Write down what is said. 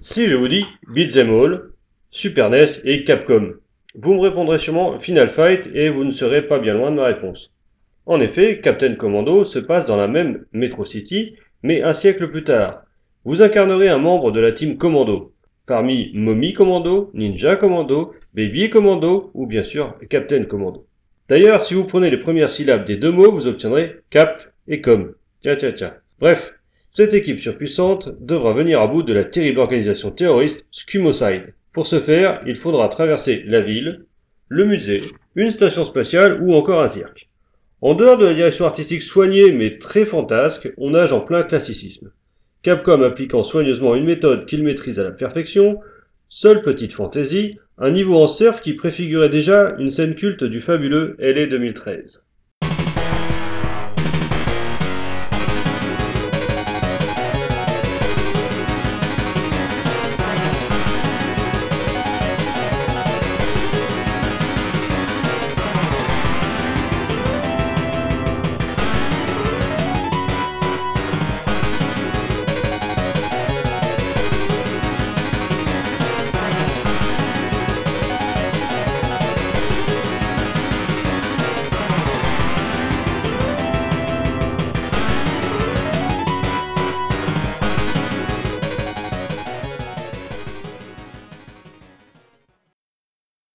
Si je vous dis Beat'em All, Super NES et Capcom, vous me répondrez sûrement Final Fight et vous ne serez pas bien loin de ma réponse. En effet, Captain Commando se passe dans la même Metro City, mais un siècle plus tard. Vous incarnerez un membre de la team Commando, parmi Mommy Commando, Ninja Commando, Baby Commando ou bien sûr Captain Commando. D'ailleurs, si vous prenez les premières syllabes des deux mots, vous obtiendrez Cap et Com. Tiens, tiens, tiens. Bref, cette équipe surpuissante devra venir à bout de la terrible organisation terroriste Scumocide. Pour ce faire, il faudra traverser la ville, le musée, une station spatiale ou encore un cirque. En dehors de la direction artistique soignée mais très fantasque, on nage en plein classicisme. Capcom appliquant soigneusement une méthode qu'il maîtrise à la perfection, seule petite fantaisie, un niveau en surf qui préfigurait déjà une scène culte du fabuleux LA 2013.